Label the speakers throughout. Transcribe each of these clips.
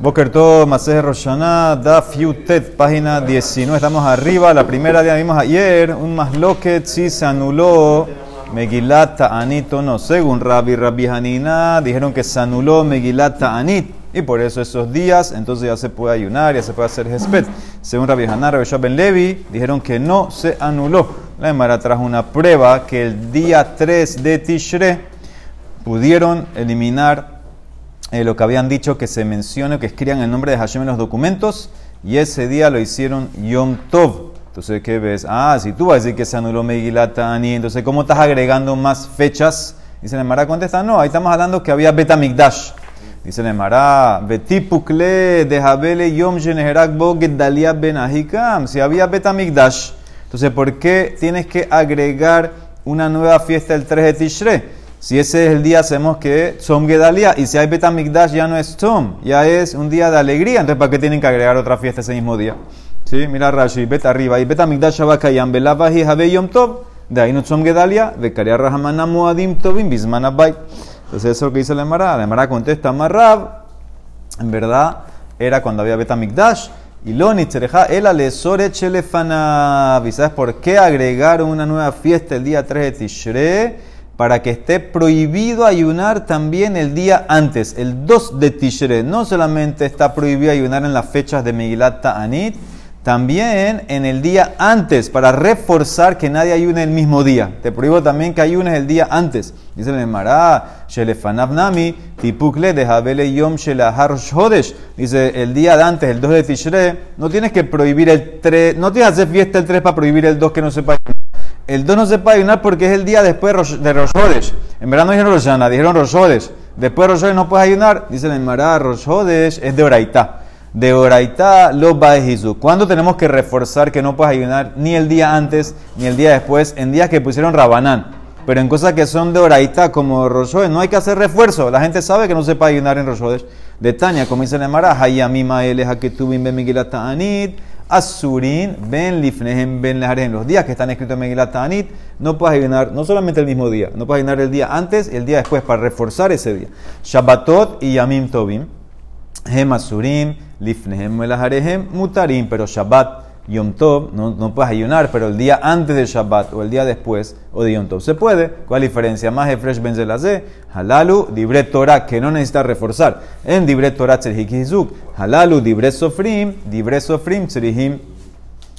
Speaker 1: Boker Tov, Maseje Roshaná, Da Fiutet, página 19. Estamos arriba. La primera día vimos ayer un masloquet si se anuló Megilat Anit o no. Según Rabbi Rabbi Hanina, dijeron que se anuló Megilat Anit. Y por eso esos días, entonces ya se puede ayunar, ya se puede hacer Hespet. Según Rabbi Haná, Rabbi Ben Levi, dijeron que no se anuló. La Emara trajo una prueba que el día 3 de Tishre pudieron eliminar eh, lo que habían dicho que se mencione, que escriban el nombre de Hashem en los documentos, y ese día lo hicieron Yom Tov. Entonces, ¿qué ves? Ah, si tú vas a decir que se anuló Megilat entonces, ¿cómo estás agregando más fechas? Dice Nemara, contesta, no, ahí estamos hablando que había Betamigdash. Dice Nemara, Betipukle de Habele Yom Jeneherak Dalia Ben Ahikam. Si había Betamigdash, entonces, ¿por qué tienes que agregar una nueva fiesta el 3 de Tishrei? Si ese es el día, hacemos que Tzom Gedalia. Y si hay Betamigdash, ya no es Tzom, ya es un día de alegría. Entonces, ¿para qué tienen que agregar otra fiesta ese mismo día? ¿Sí? Mira Rashi, Bet arriba. Y Betamigdash Shabakayam, Belavahi Habe Yom Tov. De ahí no Tzom Gedalia, Bekaria Rahamana Moadim Tovim, Bismanabay. Entonces, eso es lo que dice la Emara. La Emara contesta, Marrab, en verdad, era cuando había Betamigdash. Y lo nitzreja el alesore chelefana. ¿Y sabes por qué agregaron una nueva fiesta el día 3 de Tishrei? Para que esté prohibido ayunar también el día antes, el 2 de Tishre. No solamente está prohibido ayunar en las fechas de Megilat Ta'anit, también en el día antes, para reforzar que nadie ayune el mismo día. Te prohíbo también que ayunes el día antes. Dice el Mará, Nami, Tipukle de Habele Yom Shelahar Hodesh. Dice el día de antes, el 2 de Tishre, no tienes que prohibir el 3, no tienes que hacer fiesta el 3 para prohibir el 2 que no sepa el 2 no se puede ayunar porque es el día después de Rosh En verdad no dijeron Roshana, dijeron Rosh Después de Rosh no puedes ayunar. Dice la Emara, Rosh es de Oraitá. De Oraitá lo va ¿Cuándo tenemos que reforzar que no puedes ayunar ni el día antes ni el día después? En días que pusieron Rabanán. Pero en cosas que son de Oraitá como Rosh no hay que hacer refuerzo. La gente sabe que no se puede ayunar en Rosh De Tania, como dice la Emara, Hayamima el Haketubim Bemigilata Anit. Asurin, Ben Lifnehem, Ben En Los días que están escritos en Megilat Ta'anit, no puedes ayunar no solamente el mismo día, no puedes ayunar el día antes y el día después para reforzar ese día. Shabbatot y Yamim Tobim, Hem Asurim, Lifnehem, Mutarim, pero Shabbat Yom Tov, no, no, puedes ayunar, pero el día antes del Shabbat o el día después o de Yom Tov se puede. ¿Cuál diferencia? Más Efresh Ben Zelazé, Halalu, Dibre Torah, que no necesita reforzar. En Dibre Torah Tzerhik Halalu, Dibre Sofrim, Dibre Sofrim Tzerihim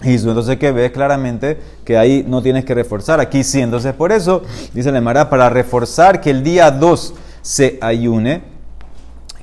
Speaker 1: Entonces, que ves claramente que ahí no tienes que reforzar, aquí sí. Entonces, por eso, dice la Emara, para reforzar que el día 2 se ayune,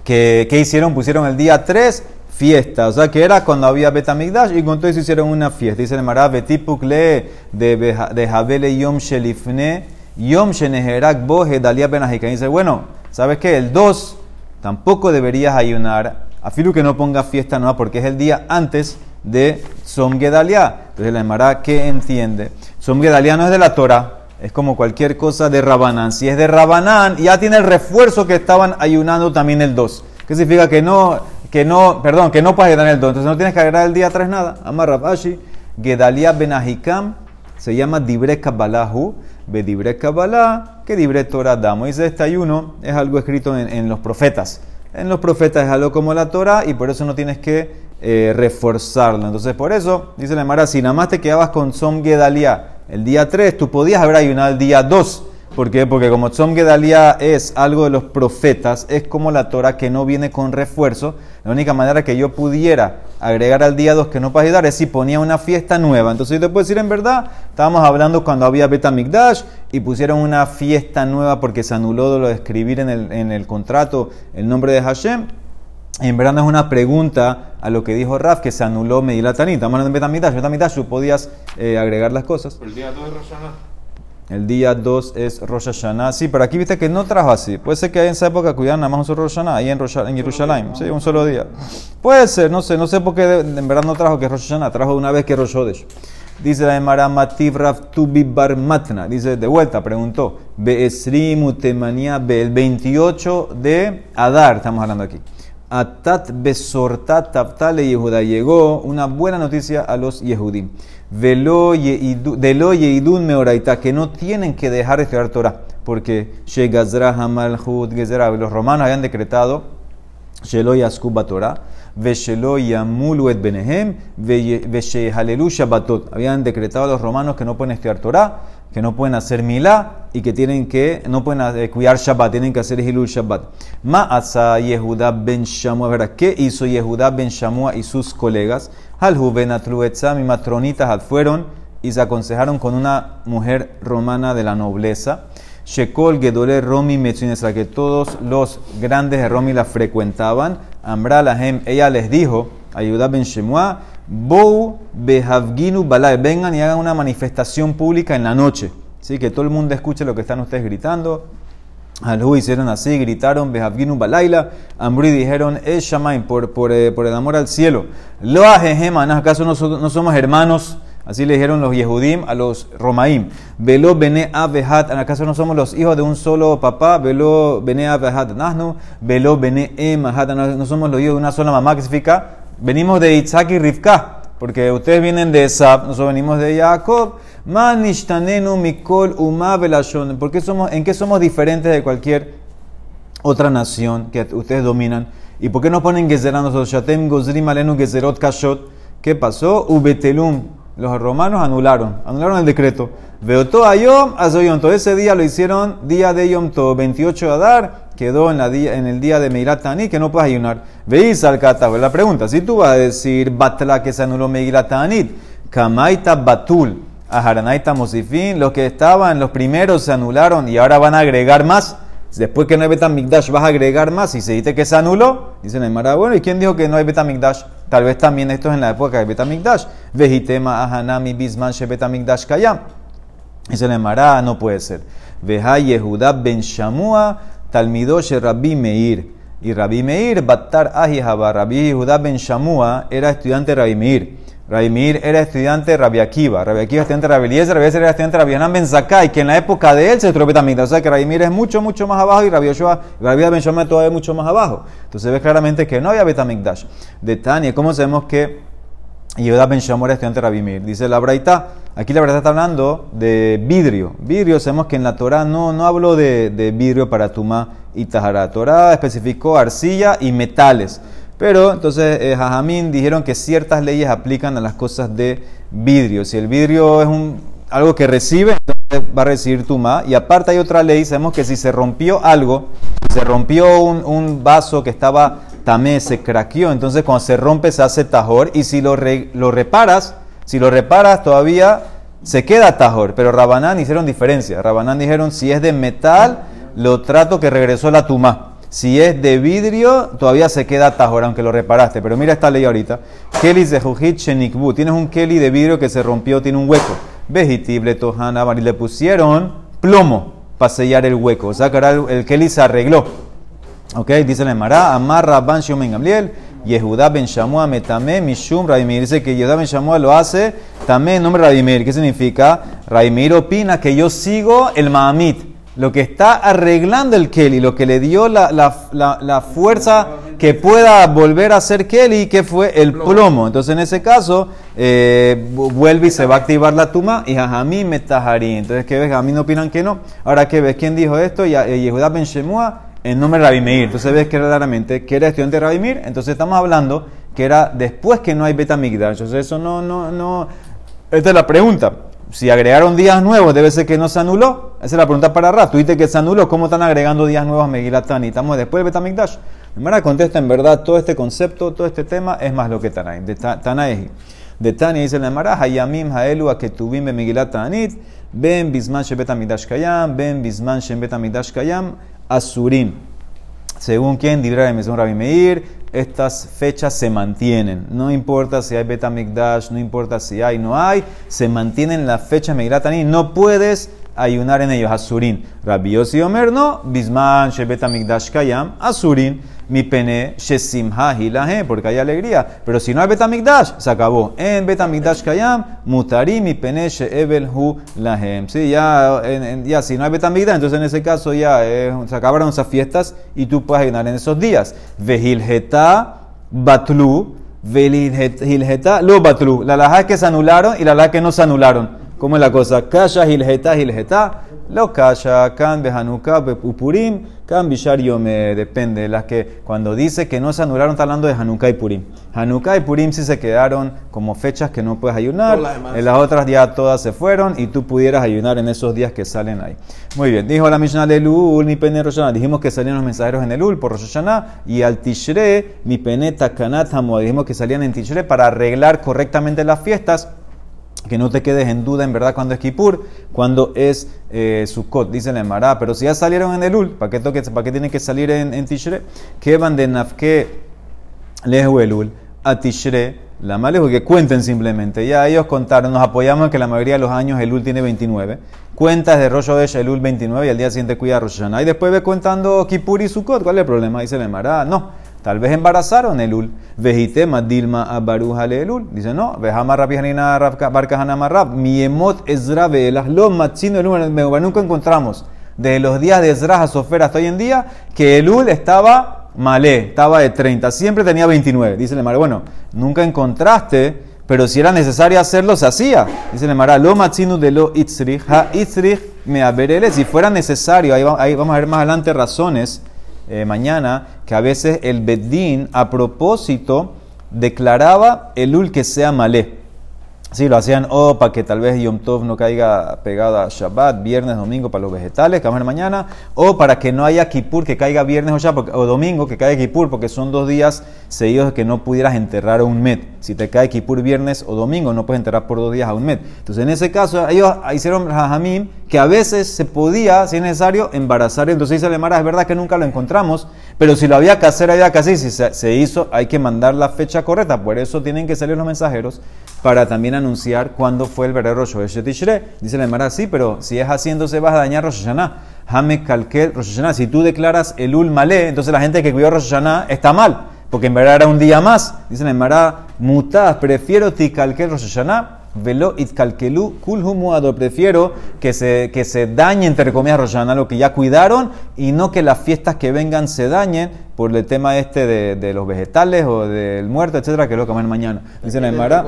Speaker 1: que, ¿qué hicieron? Pusieron el día 3 fiesta. O sea, que era cuando había Betamigdash y con todo eso hicieron una fiesta. Dice el Mará, Betipukle de Jabele Yom Shelifne, Yom Sheneherak Boje Dalia Benajika. Dice, bueno, ¿sabes qué? El 2 tampoco deberías ayunar, afilu que no ponga fiesta nueva porque es el día antes de Som Gedalia. Entonces la Mará, ¿qué entiende? Som Gedalia no es de la Torah. Es como cualquier cosa de Rabanán. Si es de Rabanán, ya tiene el refuerzo que estaban ayunando también el 2. ¿Qué significa que no, que no, perdón, que no puedes agregar el 2. Entonces no tienes que agregar el día 3 nada. Amar Rabashi, Gedalia Benahikam, se llama Dibre Kabbalahu, Bedibre Kabbalah, que Dibre Torah damos. Dice este ayuno es algo escrito en, los profetas. En los profetas es algo como la Torah y por eso no tienes que eh, reforzarlo. Entonces por eso, dice la Mara, si nada más te quedabas con Som Gedalia el día 3, tú podías haber ayunado el día 2 ¿Por qué? Porque como Tzom Gedalia es algo de los profetas, es como la Torah que no viene con refuerzo. La única manera que yo pudiera agregar al día 2 que no para ayudar es si ponía una fiesta nueva. Entonces yo te puedo decir en verdad, estábamos hablando cuando había Betamigdash y pusieron una fiesta nueva porque se anuló lo de escribir en el, en el contrato el nombre de Hashem. En verdad es una pregunta a lo que dijo Raf, que se anuló Medilatanit. Estamos hablando de Betamigdash. Betamigdash tú podías eh, agregar las cosas.
Speaker 2: El día 2 de
Speaker 1: el día 2 es Rosh Hashanah. Sí, pero aquí viste que no trajo así. Puede ser que en esa época cuidaran nada más un solo Rosh Hashanah, ahí en, Rosh, en Jerusalén. Sí, un solo día. Puede ser, no sé. No sé por qué en verdad no trajo que Rosh Hashanah. Trajo una vez que Rosh Hodesh. Dice la Emara Mativ Rav Tubi Bar Matna. Dice de vuelta, preguntó. Beesrimu Temania el 28 de Adar. Estamos hablando aquí. Atat Besortat Taptale Yehuda. Llegó una buena noticia a los Yehudim de lo yeidun meoraita, que no tienen que dejar de estudiar Torah, porque los romanos habían decretado Shelo Yaskuba Torah, Veshelo Yamulu et Benehem, Veshehalelu Shabbatot. Habían decretado a los romanos que no pueden estudiar Torah, que no pueden hacer milá y que tienen que, no pueden eh, cuidar Shabbat, tienen que hacer Hilul Shabbat. Ma asa Yehuda ben Shamua, ¿verdad? ¿Qué hizo Yehuda ben Shamua y sus colegas? Halhu ben y matronitas fueron y se aconsejaron con una mujer romana de la nobleza. Shekol Gedore Romi Metzunesra, que todos los grandes de Romi la frecuentaban. Amra Lahem, ella les dijo, ayuda Ben Shemua, Bou Behavginu Balai, vengan y hagan una manifestación pública en la noche. ¿Sí? Que todo el mundo escuche lo que están ustedes gritando. Alhu hicieron así, gritaron, Behavginu Balaila, Amri dijeron, Es por, por, eh, por, el amor al cielo. Lo ¿acaso nosotros no somos hermanos? Así le dijeron los Yehudim a los Romaim. Velo bene avehat. ¿Acaso no somos los hijos de un solo papá? Velo bene avehat. Velo bene emahat. No somos los hijos de una sola mamá. ¿Qué significa? Venimos de Isaac y Rivka. Porque ustedes vienen de Esab, nosotros venimos de Jacob. Manishtanenu mikol uma. ¿Por qué somos, ¿En qué somos diferentes de cualquier otra nación que ustedes dominan? ¿Y por qué no ponen Gezeran nosotros? Shatem gozrim alenu gezerot kashot. ¿Qué pasó? Ubetelum los romanos anularon, anularon el decreto. Veotó a Yom, Todo ese día lo hicieron día de Yom Todo, 28 de Adar, quedó en, la día, en el día de Meirat Tani, que no puedes ayunar. Veis al catálogo. La pregunta, si tú vas a decir Batla que se anuló Meirat Tanit, Kamaita Batul, Aharanaita Mosifin, los que estaban, los primeros se anularon y ahora van a agregar más. Después que no hay Betamigdash, vas a agregar más. Y se dice que se anuló, dicen el Mara, bueno, ¿y quién dijo que no hay Betamigdash? Tal vez también esto es en la época de Betamigdash. Vejitema ahanami bisman she Betamigdash kayam. Dice el Mara, no puede ser. Veja Yehuda ben Shamua, talmidosh Rabbi Meir. Y Rabbi Meir, Battar Ahihaba, Rabbi Yehuda ben Shamua, era estudiante de Rabbi Meir. Rabimir era estudiante de Rabbi Akiva, Rabbi Akiva estudiante de Rabbi Eliezer, Rabbi Eliezer era estudiante de Rabbi Hanan Ben Zakai, que en la época de él se estudió Betamigdash. O sea que Rabimir es mucho, mucho más abajo y Rabbi Yoshua, Rabbi Ben Shama todavía mucho más abajo. Entonces ves claramente que no había Betamigdash. De Tania, ¿cómo sabemos que Yehuda Ben Shama era estudiante de Rabimir? Dice la Braita, aquí la Braita está hablando de vidrio. Vidrio, sabemos que en la Torah no, no hablo de, vidrio para Tumá y Tahara. Torah especificó arcilla y metales. Pero entonces eh, Jajamín dijeron que ciertas leyes aplican a las cosas de vidrio. Si el vidrio es un, algo que recibe, entonces va a recibir tuma. Y aparte hay otra ley, sabemos que si se rompió algo, se rompió un, vaso que estaba tamé, se craqueó, entonces cuando se rompe se hace tajor. Y si lo, lo reparas, si lo reparas todavía se queda tajor. Pero Rabanán hicieron diferencia. Rabanán dijeron si es de metal, lo trato que regresó la tuma. Si es de vidrio, todavía se queda tajor, aunque lo reparaste. Pero mira esta ley ahorita. Kelly de Jujit Shenikbu. Tienes un Kelly de vidrio que se rompió, tiene un hueco. Vegetible, Tohana, y le pusieron plomo para sellar el hueco. O sea que ahora el, Kelly se arregló. Ok, dice la Emara, Amarra Ban Gamliel, Yehuda Ben Shamua Metame Mishum Raimir. Dice que Yehuda Ben Shamua lo hace también en nombre de Raimir. ¿Qué significa? Raimir opina que yo sigo el Mahamit lo que está arreglando el Kelly, lo que le dio la, la, la, fuerza que pueda volver a ser Kelly, que fue el plomo. Entonces, en ese caso, eh, vuelve y se va a activar la tuma y Jajamí metajarí. Entonces, ¿qué ves? A mí no opinan que no. Ahora, ¿qué ves? ¿Quién dijo esto? Eh, Yehuda Ben Shemua en nombre de Rabbi Meir. Entonces, ves que claramente que era estudiante de Rabbi Meir. Entonces, estamos hablando que era después que no hay Betamigdash. Entonces, eso no, no, no. Esta es la pregunta si agregaron días nuevos, debe ser que no se anuló. Esa es la pregunta para Ra. Tú dices que se anuló, ¿cómo están agregando días nuevos a Megilatani? Estamos después de Betamikdash. Mara contesta, en verdad, todo este concepto, todo este tema es más lo que Tanaim. De. De Tania dice la Mara, Hayamim Haelu Aketubim Megilat Tanit, Ben Bisman Shebetamikdash Kayam, Ben Bisman Shebetamikdash Kayam, Asurim. Según quien, Dibra de Rabbi Meir, estas fechas se mantienen. No importa si hay Betamigdash, no importa si hay, no hay, se mantienen las fechas Megratani. No puedes ayunar en ellos. Asurin. Rabbi Yossi Omer no. Bisman Shebetamigdash Kayam. Asurin mi pene shesimha hilahe, porque hay alegría. Pero si no hay betamigdash, se acabó. En betamigdash kayam, mutari mi pene sheebel hu lahem. Sí, ya, ya si no hay betamigdash, entonces en ese caso ya eh, se acabaron esas fiestas y tú puedes ayunar en esos días. Vehilheta batlu, vehilheta lo batlu. La laja que se anularon y la laja que no se anularon. ¿Cómo es la cosa? Kasha hilheta hilheta. Lo Kasha, Kan, Behanuka, Upurim, Kan, Bishar Yome, depende. Las que cuando dice que no se anularon, está hablando de Hanukkah y Purim. Hanukkah y Purim sí se quedaron como fechas que no puedes ayunar. En las otras ya todas se fueron y tú pudieras ayunar en esos días que salen ahí. Muy bien, dijo la Mishnah de Lul, mi pene. Dijimos que salían los mensajeros en el Ul por Rosh y al Tishre, mi pene Takanat Dijimos que salían en Tishre para arreglar correctamente las fiestas que no te quedes en duda en verdad cuando es Kippur, cuando es eh, Sukkot, dice la Emara. Pero si ya salieron en el Ul, ¿para qué, toque, para qué tienen que salir en, en Tishre? Que van de Nafke Lehu el Ul a Tishre, la malejo que cuenten simplemente. Ya ellos contaron, nos apoyamos en que la mayoría de los años el Ul tiene 29. Cuentas de Rosh Hodesh el Ul 29 y al día siguiente cuida Rosh Hashanah. Y después ve contando Kippur y Sukkot. ¿Cuál es el problema? Dice la Emara. No. Tal vez embarazaron el ul. Vejitema dilma abaruja el ul. Dice, no, vejama rapijanina barcajana marrab. Miemot ezra lo matzino el ul. Nunca encontramos de los días de Ezra a Sofera hasta hoy en día que el ul estaba malé, estaba de 30. Siempre tenía 29. Dice el Mara, bueno, nunca encontraste, pero si era necesario hacerlo, se hacía. Dice el Mara, lo matzino de lo itzrich, ha itzrich me aberele. Si fuera necesario, ahí vamos a ver más adelante razones eh, mañana, que a veces el Bedín a propósito declaraba el ul que sea malé. Sí, lo hacían o para que tal vez Yom Tov no caiga pegado a Shabbat, viernes, domingo para los vegetales, que vamos a ver mañana, o para que no haya Kippur que caiga viernes o, Shabbat, o domingo que caiga Kippur, porque son dos días seguidos que no pudieras enterrar a un Met. Si te cae Kippur viernes o domingo, no puedes enterrar por dos días a un Met. Entonces, en ese caso, ellos hicieron Rahamim que a veces se podía, si es necesario, embarazar. Entonces dice Mara, es verdad que nunca lo encontramos, pero si lo había que hacer, había que. Si se, hizo, hay que mandar la fecha correcta. Por eso tienen que salir los mensajeros para también anunciar cuándo fue el verdadero Rosh Tishre. Dice la Mara, sí, pero si es entonces vas a dañar Rosh Hashanah. Hame Kalkel Rosh Hashanah. Si tú declaras el Ul Malé, entonces la gente que cuidó Rosh Hashanah está mal, porque en verdad era un día más. Dice la Mara, mutaz, prefiero Tikalkel Rosh Hashanah Velo itkalkelu kulhumuado. Prefiero que se, que se dañe, entre comillas, Roshana, lo que ya cuidaron, y no que las fiestas que vengan se dañen por el tema este de, de los vegetales o del muerto, etcétera, que lo vamos mañana. Dice la Emara.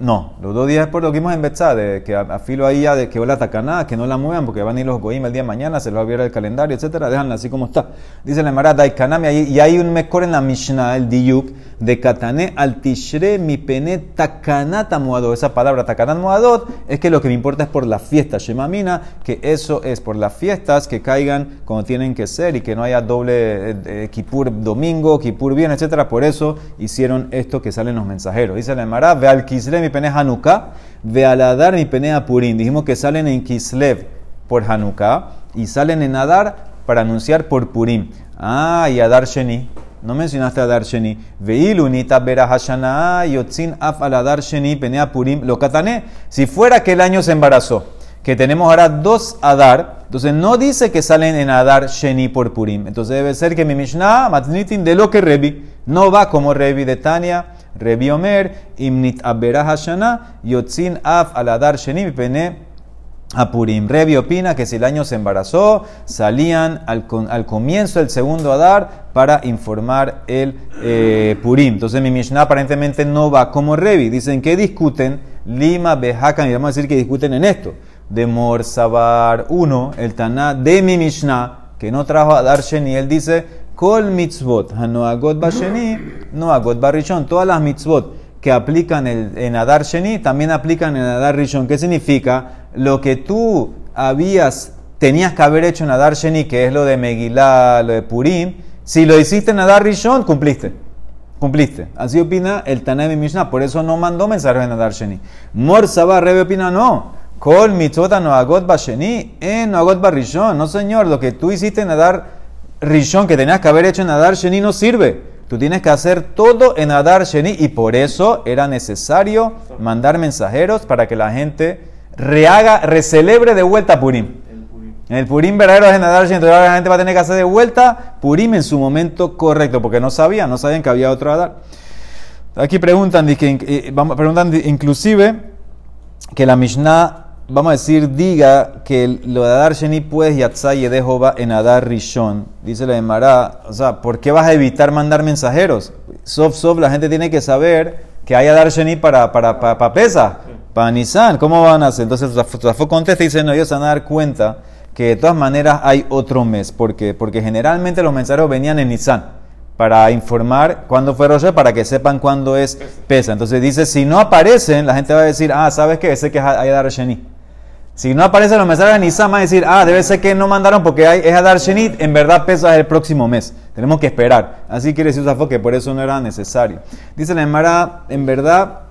Speaker 1: No, los dos días después lo que vimos en Betzá, de que afilo ahí ya de que la tacaná, que no la muevan porque van a ir los goim el día de mañana, se lo va a ver el calendario, etcétera, déjanla así como está. Dice la Daikanami, y hay un mejor en la Mishnah, el Diyuk, de Katané al Tishre mi pene takanata muadot. Esa palabra takanat muadot es que lo que me importa es por la fiesta, Shemamina, que eso es por las fiestas que caigan como tienen que ser y que no haya doble eh, eh, Kipur domingo, Kipur bien, etcétera. Por eso hicieron esto que salen los mensajeros. Dice la Mara, ve al Kisre mi pene Hanukkah, ve al Adar mi pene Purim. Dijimos que salen en Kislev por Hanukkah y salen en Adar para anunciar por Purim. Ah, y Adar Sheni. No mencionaste Adar Sheni. Veilunita Bera Hashana Yotzin Af al Adar Sheni pene Purim lo katane. Si fuera que el año se embarazó, que tenemos ahora dos Adar, entonces no dice que salen en Adar Sheni por Purim. Entonces debe ser que mi Mishnah, Matnitin de lo que Revi, no va como Revi de Tania Rebi Omer, Imnit Abera Hashana, Yotzin Af Aladar Sheni, Pene Apurim. Rebi opina que si el año se embarazó, salían al, al comienzo del segundo Adar para informar el eh, Purim. Entonces mi Mishnah aparentemente no va como Rebi. Dicen que discuten Lima, Behakan, y vamos a decir que discuten en esto. De Mor Sabar 1, el Taná de mi Mishnah, que no trajo Adar Sheni, él dice Kol mitzvot, hanoagot basheni, noagot barishon. Todas las mitzvot que aplican en Adar Sheni también aplican en Adar Rishon. ¿Qué significa? Lo que tú habías, tenías que haber hecho en Adar Sheni, que es lo de Megillah, lo de Purim, si lo hiciste en Adar Rishon, cumpliste. Cumpliste. Así opina el Tanaim Mishnah. Por eso no mandó mensajes en Adar Sheni. Mor Sabah Rebe opina no. Kol mitzvot noagot basheni, en noagot barishon. No señor, lo que tú hiciste en Adar Rishon que tenías que haber hecho en Adar Sheni no sirve. Tú tienes que hacer todo en Adar Sheni y por eso era necesario mandar mensajeros para que la gente rehaga, recelebre de vuelta Purim. En el Purim verdadero es en Adar Sheni, entonces la gente va a tener que hacer de vuelta Purim en su momento correcto, porque no sabían, no sabían que había otro Adar. Aquí preguntan, eh, preguntan inclusive que la Mishnah vamos a decir, diga que lo de Adar Sheni puedes yatzay de Jehová en Adar Rishon. Dice la Emara, o sea, ¿por qué vas a evitar mandar mensajeros? Sof, sof, la gente tiene que saber que hay Adar Sheni para, para, para, pesa. para Nisan, ¿cómo van a hacer? Entonces contesta y dice, no, ellos se van a dar cuenta que de todas maneras hay otro mes. ¿Por qué? Porque generalmente los mensajeros venían en Nisan para informar cuándo fue Rosh para que sepan cuándo es pesa. Entonces dice, si no aparecen, la gente va a decir, ah, ¿sabes qué? Ese que es Adar Sheni. Si no aparecen los mensajes de Nisan, va a decir, ah, debe ser que no mandaron porque hay, es Adar Sheni, en verdad pesa el próximo mes. Tenemos que esperar. Así quiere decir Usafo que por eso no era necesario. Dice la Emara, en verdad,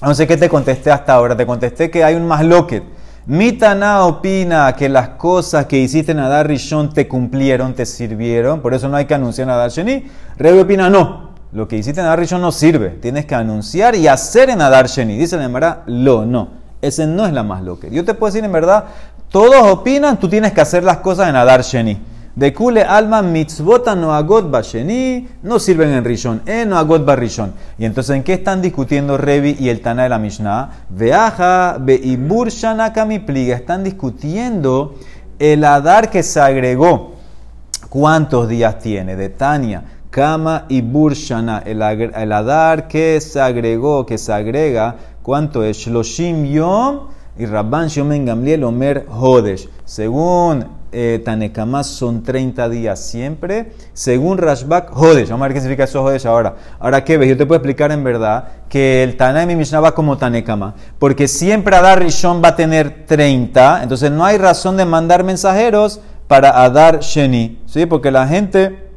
Speaker 1: no sé qué te contesté hasta ahora, te contesté que hay un más loquet Mitana opina que las cosas que hiciste en Adar Rishon te cumplieron, te sirvieron, por eso no hay que anunciar en Adar Sheni. Rebe opina no, lo que hiciste en Adar Rishon no sirve, tienes que anunciar y hacer en Adar Sheni. Dice en verdad, lo, no, ese no es la más loca. Yo te puedo decir en verdad, todos opinan, tú tienes que hacer las cosas en Adar Sheni. De kule alma mitzvota no agot basheni no sirven en Rishon, eh no agot. Y entonces, ¿en qué están discutiendo Revi y el Tana de la Mishnah? Veaja, beibur shanakami pliga. Están discutiendo el Adar que se agregó. ¿Cuántos días tiene? De Tania, Kama y Burshana, el, el Adar que se agregó, que se agrega, ¿cuánto es? Shloshim Yom y Rabban Shomen Gamliel Omer Hodesh. Según eh, son 30 días siempre. Según Rashbak, Jodesh. Vamos a ver qué significa eso Jodesh ahora. Ahora, ¿qué ves? Yo te puedo explicar en verdad que el Tana mi Mishnah va como Tanekama. Porque siempre Adar Rishon va a tener 30. Entonces no hay razón de mandar mensajeros para Adar Sheni. ¿Sí? Porque la gente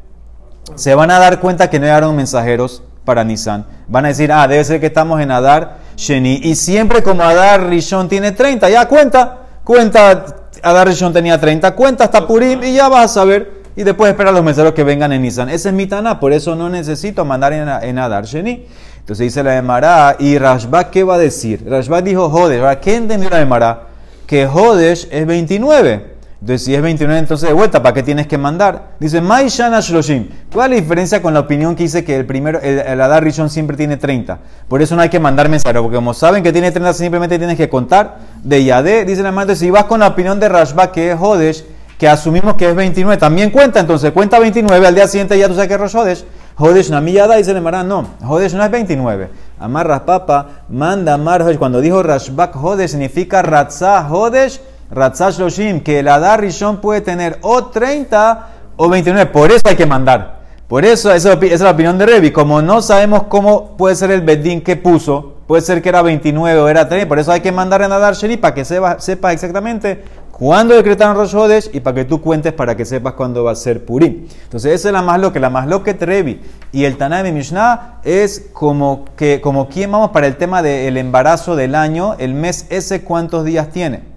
Speaker 1: se van a dar cuenta que no llegaron mensajeros para Nisan. Van a decir, ah, debe ser que estamos en Adar Sheni. Y siempre como Adar Rishon tiene 30, ya cuenta, cuenta Adar Rishon tenía 30 cuentas, hasta Purim, y ya vas a saber. Y después esperar a los mensajeros que vengan en Nisan. Ese es mi Taná, por eso no necesito mandar en, Adar Sheni. Entonces dice la Emara, ¿y Rashba qué va a decir? Rashba dijo Jodesh. ¿Qué entendió la Emara? Que Jodesh es 29. Entonces, si es 29, entonces de vuelta, ¿para qué tienes que mandar? Dice, Maishana Shloshim. ¿Cuál es la diferencia con la opinión que dice que el primero, el, Adar Rishon siempre tiene 30? Por eso no hay que mandar mensajeros, porque como saben que tiene 30, simplemente tienes que contar de Yadé. Dice la madre, si vas con la opinión de Rashba, que es Hodesh, que asumimos que es 29, también cuenta, entonces cuenta 29, al día siguiente ya tú sabes que es Hodesh. Hodesh Namiyada, dice la Emara, no, Hodesh no es 29. Amar Papa, manda Amar Cuando dijo Rashbak Hodesh, significa Ratzah Hodesh Ratzash Loshim, que el Adar Rishon puede tener o 30 o 29. Por eso hay que mandar. Por eso, esa, es la opinión de Revi. Como no sabemos cómo puede ser el Bedín que puso, puede ser que era 29 o era 30, por eso hay que mandar en Adar Sheri para que sepas sepa exactamente cuándo decretaron Rosh Hodesh y para que tú cuentes para que sepas cuándo va a ser Purim. Entonces, esa es la más que la más que Revi. Y el Tanay Mishnah es como, que, como quien vamos para el tema del embarazo del año, el mes ese, ¿cuántos días tiene?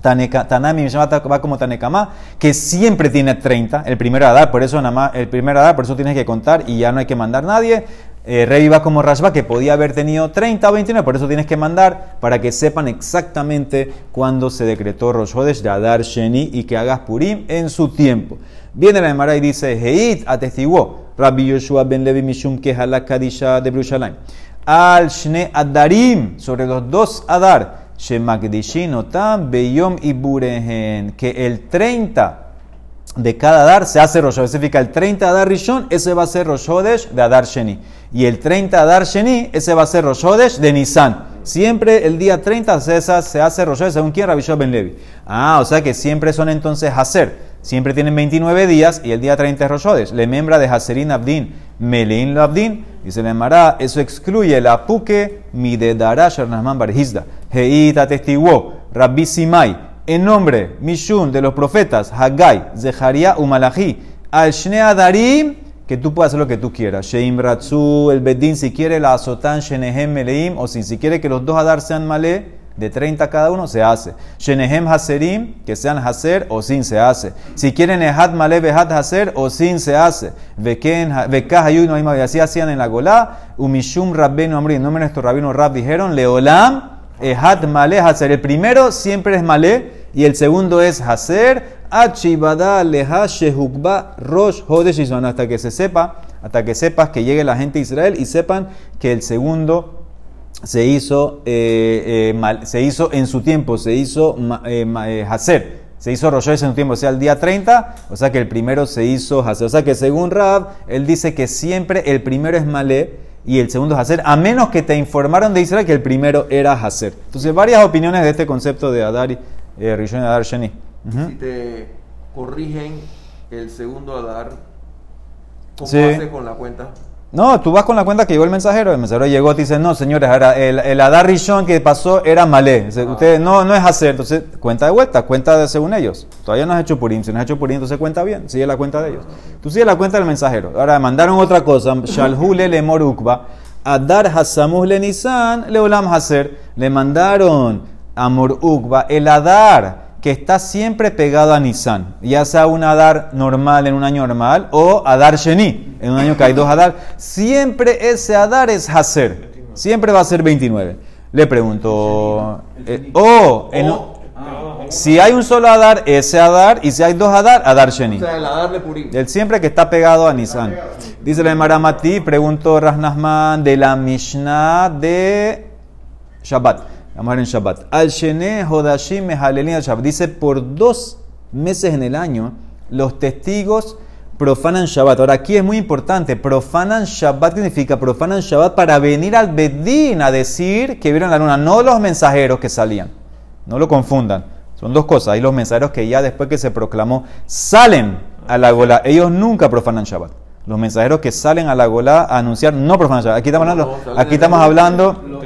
Speaker 1: Tanami va como Tanekama, que siempre tiene 30, el primero a dar, por eso nada más, el primero a dar, por eso tienes que contar y ya no hay que mandar nadie. Eh, Rey va como Rashba, que podía haber tenido 30 o 29, por eso tienes que mandar para que sepan exactamente cuándo se decretó Rosh Hodesh de Adar Sheni y que hagas Purim en su tiempo. Viene la Emara y dice, Heit atestiguó Rabbi Yoshua ben Levi Mishum que Kadisha de Brushalayim. Al Shne Adarim, sobre los dos Adar Beyom Iburehen, que el 30 de cada dar se hace Rosh Significa el 30 Adar Rishon, ese va a ser Rosh de Adar Sheni. Y el 30 Adar Sheni, ese va a ser Rosh de Nisan. Siempre el día 30 se hace Rosh según quien Rabbi Ben Levi. Ah, o sea que siempre son entonces Hacer. Siempre tienen 29 días y el día 30 es Rosh Le membra de Haserin Abdin, Melein Abdin. Dice le Mará, eso excluye la puke mi de Darash Arnasman Barhizda. Heita testiguó Rabbi Simai, en nombre Mishun de los profetas Haggai, Zeharia Umalachi, al Adarim, que tú puedas hacer lo que tú quieras. Sheim Ratzu, el Bedín, si quiere la Azotan, Shenehem Meleim, o si, si quiere que los dos Adar sean Malé, de 30 cada uno, se hace. Shenehem Haserim, que sean Haser o sin, se hace. Si quieren Ehad Male Behad Haser o sin, se hace. Vekah Hayuno y así hacían en la Golá. Umishum Rabbenu Amri, en nombre de nuestro rabino Rab dijeron, Leolam Ehad Male Haser. El primero siempre es Male y el segundo es Haser. Achibada Leha Shehukba Rosh Hodesh hasta que se sepa, hasta que sepas que llegue la gente de Israel y sepan que el segundo se hizo, eh, eh, se hizo en su tiempo, se hizo eh, Hacer, se hizo Rosh en su tiempo, o sea, el día 30, o sea que el primero se hizo Hacer. O sea que según Rab, él dice que siempre el primero es Malé y el segundo es hacer, a menos que te informaron de Israel que el primero era hacer. Entonces, varias opiniones de este concepto de Adar y eh, Rishon Adar Sheni.
Speaker 2: Si te corrigen el segundo Adar, ¿cómo
Speaker 1: Sí.
Speaker 2: haces con la cuenta?
Speaker 1: No, tú vas con la cuenta que llegó el mensajero. El mensajero llegó y te dice, no, señores, ahora el, el Adar Rishon que pasó era malé. Dice, Ustedes, no, no es hacer. Entonces, cuenta de vuelta, cuenta de según ellos. Todavía no has hecho purim. Si no has hecho purim, entonces cuenta bien. Sigue la cuenta de ellos. Tú sigue la cuenta del mensajero. Ahora, mandaron otra cosa. Shalhule le morukba. Adar hasamus le nisan le olam haser. Le mandaron a morukba el Adar que está siempre pegado a Nisan, ya sea un Adar normal en un año normal o Adar Sheni, en un año que hay dos Adar, siempre ese Adar es Haser, siempre va a ser 29. Le pregunto, eh, o en- si hay un solo Adar, ese Adar, y si hay dos Adar, Adar Sheni.
Speaker 2: O sea, el Adar de Purim.
Speaker 1: El siempre que está pegado a Nisan. Dice la Maramati, preguntó Rasnasman de la Mishnah de Shabbat. Vamos a ver en Shabbat. Al Shene Hodashim Mehalelin al Shabbat. Dice, por dos meses en el año, los testigos profanan Shabbat. Ahora, aquí es muy importante. Profanan Shabbat ¿qué significa profanan Shabbat para venir al Bedín a decir que vieron la luna, no los mensajeros que salían. No lo confundan. Son dos cosas. Hay los mensajeros que ya después que se proclamó salen a la gola. Ellos nunca profanan Shabbat. Los mensajeros que salen a la gola a anunciar no profanan Shabbat. Aquí estamos hablando, aquí estamos hablando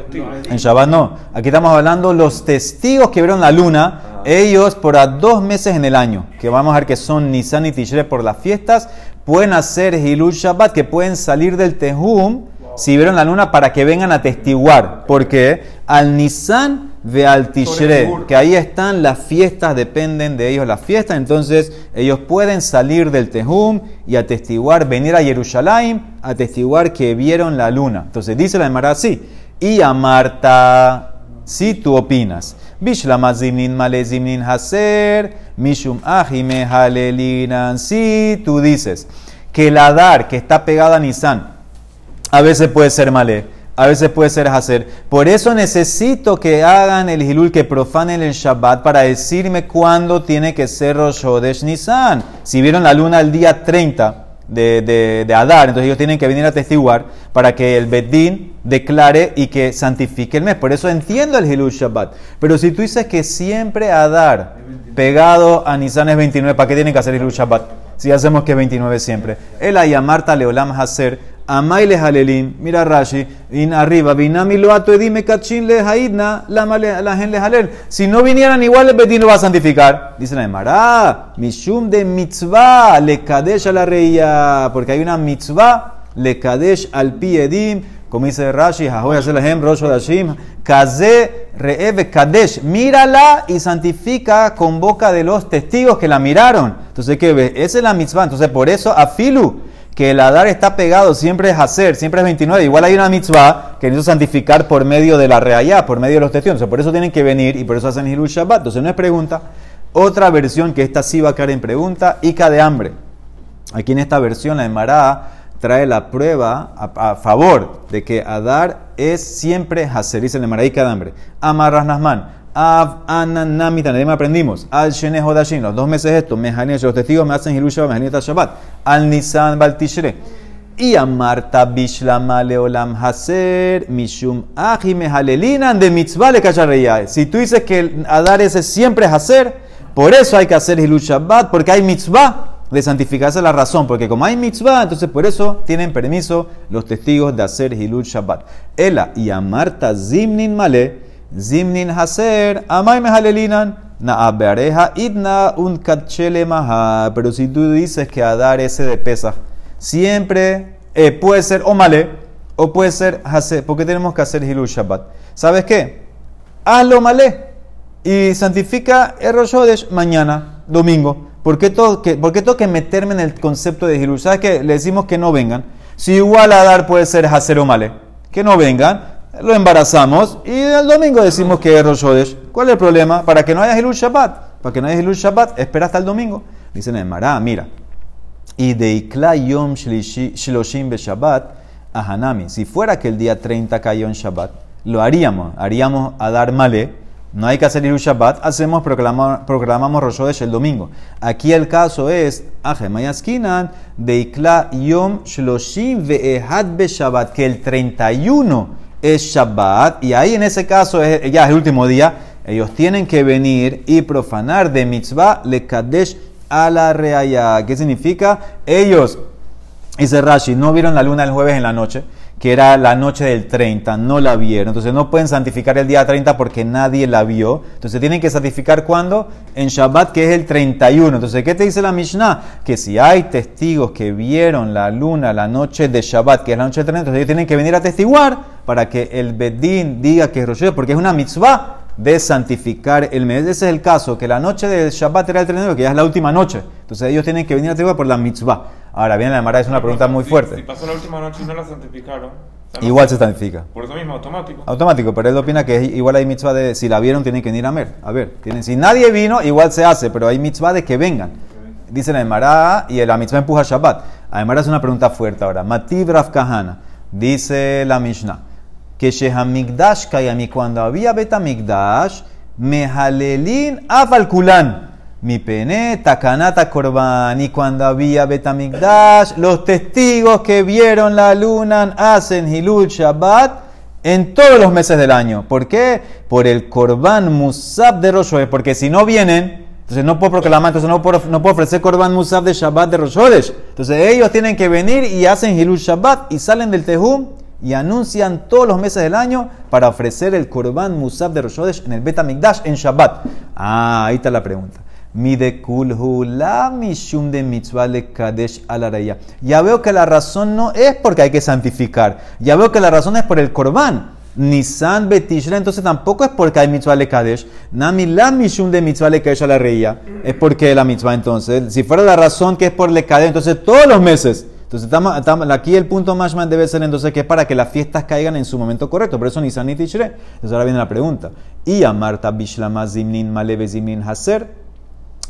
Speaker 1: en Shabbat no. Aquí estamos hablando los testigos que vieron la luna. Ellos por a dos meses en el año, que vamos a ver que son Nisan y Tishre por las fiestas, pueden hacer Hilul Shabbat, que pueden salir del Tehum si vieron la luna para que vengan a testiguar. Porque al Nisan ve al Tishre, que ahí están las fiestas, dependen de ellos las fiestas. Entonces ellos pueden salir del Tehum y atestiguar, venir a Jerusalén, atestiguar que vieron la luna. Entonces dice la Emara así. Y a Marta, si tú opinas. Bishlama zimnin male zimnin haser, mishum ahime halelinan. Si tú dices que el Adar que está pegado a Nisan, a veces puede ser malé, a veces puede ser hacer. Por eso necesito que hagan el hilul, que profanen el Shabbat para decirme cuándo tiene que ser Rosh Hodesh Nisan. Si vieron la luna el día 30 de, de, Adar, entonces ellos tienen que venir a testiguar para que el Bedín declare y que santifique el mes. Por eso entiendo el hilul Shabbat. Pero si tú dices que siempre Adar pegado a Nisan es 29, ¿para qué tienen que hacer hilul Shabbat? Si hacemos que es 29 siempre. El Ayamarta Leolam Haser, Amai le Halelin, mira Rashi, in arriba, Binami lo ato edime kachin le haidna, la gen le. Si no vinieran igual, el Betín lo va a santificar. Dice la Emara, Mishum de mitzvah, le kadesh a la reya, porque hay una mitzvah, le kadesh al pi edim, como dice Rashi, Jahoy Haselahem, Rosh Hodashim, Kaze Re'eve Kadesh, mírala y santifica con boca de los testigos que la miraron. Entonces, ¿qué ves? Esa es la mitzvah. Entonces, por eso, Afilu, que el Adar está pegado, siempre es hacer, siempre es 29. Igual hay una mitzvah que necesito santificar por medio de la reayá, por medio de los testigos. Por eso tienen que venir y por eso hacen Hilul Shabbat. Entonces, no es pregunta. Otra versión que esta sí va a caer en pregunta, Ica de hambre. Aquí en esta versión la Emara trae la prueba a, favor de que Adar es siempre Haser, dice la Emara Ica de hambre. Amarras Nasman. Av Ananamitan, de aprendimos. Al Shene Hodashin, los dos meses estos, Mejalin, los testigos me hacen Hilusha, Mejalin Shabbat. Al Nisan Baltishre. Y a Marta Bishlama Leolam Haser, Mishum Aji Mehalelinan de Mitzvah le. Si tú dices que el Adar ese siempre es hacer, por eso hay que hacer Hilul Shabbat, porque hay mitzvah de santificarse la razón, porque como hay mitzvah, entonces por eso tienen permiso los testigos de hacer Hilul Shabbat. Ela y a Marta Zimnin Male, Zimnin Haser, Amay Mehalelinan, Naabeareja Idna un Kachele Maha. Pero si tú dices que Adar ese de Pesach siempre eh, puede ser o Male, o puede ser Haser, porque tenemos que hacer Hilul Shabbat. ¿Sabes qué? Hazlo Male y santifica el Rosh Hodesh mañana, domingo. ¿Por qué, tengo que, ¿Por qué tengo meterme en el concepto de Hilul? ¿Sabes qué? Le decimos que no vengan. Si igual a dar puede ser Hacer Male. Que no vengan, lo embarazamos y el domingo decimos que es Rosh Hodesh. ¿Cuál es el problema? Para que no haya Hilul Shabbat. Para que no haya Hilul Shabbat, espera hasta el domingo. Dicen en Mará, mira. Y de Yom Shloshim Be Shabbat a Hanami. Si fuera que el día 30 cayó en Shabbat, lo haríamos. Haríamos a dar Male no hay que hacer Hilu Shabbat, hacemos, proclamamos, proclamamos el domingo. Aquí el caso es, Ajemayaskinan, de Yom Shloshim Ve'ehad Be Shabbat, que el 31 es Shabbat, y ahí en ese caso ya es el último día, ellos tienen que venir y profanar de mitzvah le kadesh a la reaya. ¿Qué significa? Ellos, dice Rashi, no vieron la luna el jueves en la noche que era la noche del 30, no la vieron. Entonces no pueden santificar el día 30 porque nadie la vio. Entonces tienen que santificar cuando? En Shabbat, que es el 31. Entonces, ¿qué te dice la Mishnah? Que si hay testigos que vieron la luna la noche de Shabbat, que es la noche del 30, entonces ellos tienen que venir a testiguar para que el Bedín diga que es Rosh porque es una mitzvah de santificar el mes. Ese es el caso, que la noche del Shabbat era el 31, que ya es la última noche. Entonces ellos tienen que venir a testiguar por la mitzvah. Ahora bien, la Mara es una pregunta muy fuerte.
Speaker 3: Si pasó la última noche y no la santificaron. o sea, no-
Speaker 1: Igual se santifica.
Speaker 3: Por eso mismo, automático.
Speaker 1: Automático, pero él opina que es igual hay mitzvah de si la vieron tienen que venir a ver. A ver, tienen, si nadie vino, igual se hace, pero hay mitzvah de que vengan. Dice la Emara y la mitzvah empuja Shabbat. Además es una pregunta fuerte ahora. Mativ Rav Kahana, dice la Mishnah, que Shehamigdash Kayami, cuando había Betamigdash, Mehalelin Afalkulan. Mi pene, takanata korban. Y cuando había Betamigdash, los testigos que vieron la luna hacen Hilul Shabbat en todos los meses del año. ¿Por qué? Por el korban musab de Rosh. Porque si no vienen, entonces no puedo proclamar, entonces no puedo, no puedo ofrecer korban musab de Shabbat de Rosh. Entonces ellos tienen que venir y hacen Hilul Shabbat y salen del Tehum y anuncian todos los meses del año para ofrecer el korban musab de Rosh Hodesh en el Bet Hamikdash en Shabbat. Ah, ahí está la pregunta. Mi de mishum de mitzvah le kadesh. Ya veo que la razón no es porque hay que santificar. Ya veo que la razón es por el korban. Nisan betishra, entonces tampoco es porque hay mitzvah le kadesh. Nami la mishum de mitzvah le kadesh alaraya. Es porque la mitzvah entonces. Si fuera la razón que es por le kadesh, entonces todos los meses. Entonces, aquí el punto más debe ser entonces que es para que las fiestas caigan en su momento correcto. Por eso Nisan y Tishre. Entonces ahora viene la pregunta. Y a Marta Bishlama Zimnin Maleve Zimnin Haser.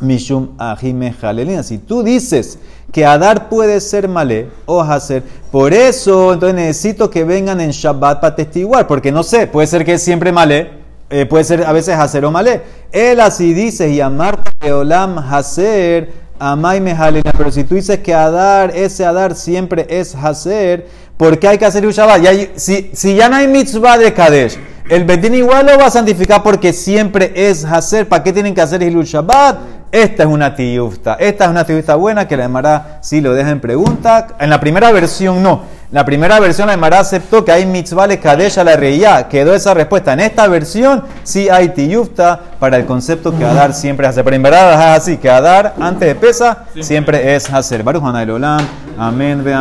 Speaker 1: Mishum Ahime Jalelina. Si tú dices que Adar puede ser malé o hacer, por eso entonces necesito que vengan en Shabbat para testiguar, porque no sé, puede ser que es siempre malé, eh, puede ser a veces hacer o malé. Él así dice, y Amar Olam hacer, Amai Mejalena. Pero si tú dices que Adar, ese Adar siempre es hacer, ¿por qué hay que hacer hay- si, si ya no hay mitzvah de Kadesh, el Bedín igual lo va a santificar porque siempre es hacer. ¿Para qué tienen que hacer Hilul Shabbat? Esta es una tiyufta. Esta es una tiyufta buena que la Emara sí lo deja en pregunta. En la primera versión no. La primera versión la Emara aceptó que hay mitzvah le a la reía. Quedó esa respuesta. En esta versión sí hay tiyufta para el concepto que Adar siempre hace. Pero en verdad es así, que Adar antes de pesa siempre es hacer. Baruch Olam. Amén, ve.